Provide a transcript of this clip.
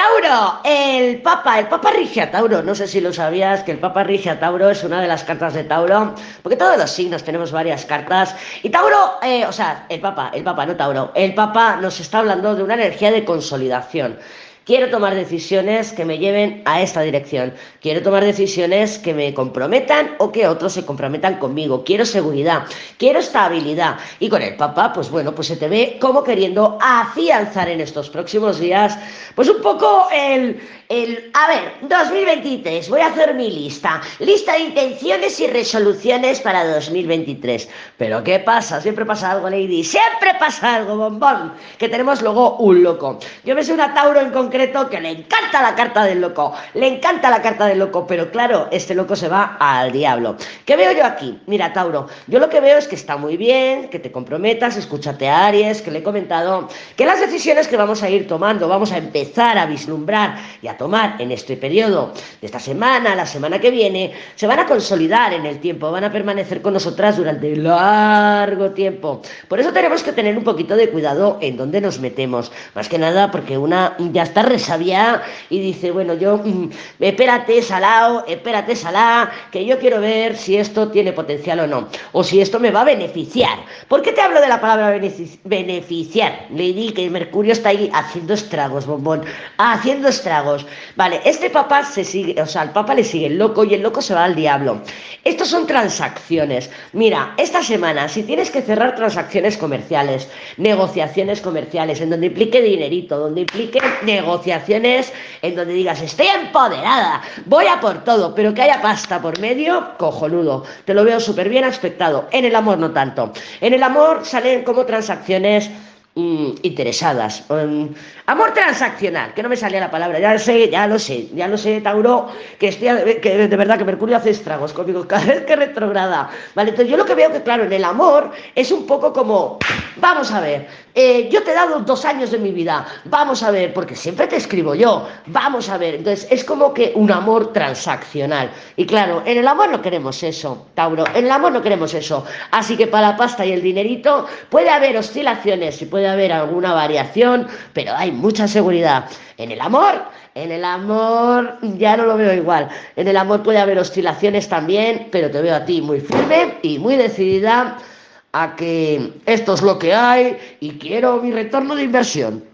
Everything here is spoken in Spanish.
Tauro, el Papa, el Papa rige a Tauro. No sé si lo sabías, que el Papa rige a Tauro es una de las cartas de Tauro, porque todos los signos tenemos varias cartas. Y Tauro, eh, o sea, el Papa, el Papa, no Tauro, el Papa nos está hablando de una energía de consolidación. Quiero tomar decisiones que me lleven a esta dirección. Quiero tomar decisiones que me comprometan o que otros se comprometan conmigo. Quiero seguridad, quiero estabilidad. Y con el papá, pues bueno, pues se te ve como queriendo afianzar en estos próximos días, pues un poco el, el, a ver, 2023, voy a hacer mi lista. Lista de intenciones y resoluciones para 2023. Pero ¿qué pasa? Siempre pasa algo, Lady. Siempre pasa algo, bombón. Que tenemos luego un loco. Yo me sé una Tauro en concreto que le encanta la carta del loco, le encanta la carta del loco, pero claro, este loco se va al diablo. ¿Qué veo yo aquí? Mira, Tauro, yo lo que veo es que está muy bien, que te comprometas, escúchate a Aries, que le he comentado que las decisiones que vamos a ir tomando, vamos a empezar a vislumbrar y a tomar en este periodo de esta semana, la semana que viene, se van a consolidar en el tiempo, van a permanecer con nosotras durante largo tiempo. Por eso tenemos que tener un poquito de cuidado en dónde nos metemos, más que nada porque una ya está resabia y dice, bueno, yo, mm, espérate, salao, espérate, salá, que yo quiero ver si esto tiene potencial o no, o si esto me va a beneficiar. ¿Por qué te hablo de la palabra beneficiar? Le di que Mercurio está ahí haciendo estragos, bombón, haciendo estragos. Vale, este papá se sigue, o sea, al papá le sigue el loco y el loco se va al diablo. Estos son transacciones. Mira, esta semana, si tienes que cerrar transacciones comerciales, negociaciones comerciales, en donde implique dinerito, donde implique negociaciones en donde digas, estoy empoderada, voy a por todo, pero que haya pasta por medio, cojonudo. Te lo veo súper bien aspectado. En el amor no tanto. En el amor salen como transacciones Mm, interesadas. Um, amor transaccional, que no me salía la palabra, ya lo sé, ya lo sé, ya lo sé, Tauro, que, estoy, que de verdad que Mercurio hace estragos conmigo cada vez que retrograda. Vale, entonces yo lo que veo que, claro, en el amor es un poco como, vamos a ver, eh, yo te he dado dos años de mi vida, vamos a ver, porque siempre te escribo yo, vamos a ver. Entonces es como que un amor transaccional. Y claro, en el amor no queremos eso, Tauro, en el amor no queremos eso. Así que para la pasta y el dinerito puede haber oscilaciones y puede haber alguna variación, pero hay mucha seguridad. En el amor, en el amor ya no lo veo igual. En el amor puede haber oscilaciones también, pero te veo a ti muy firme y muy decidida a que esto es lo que hay y quiero mi retorno de inversión.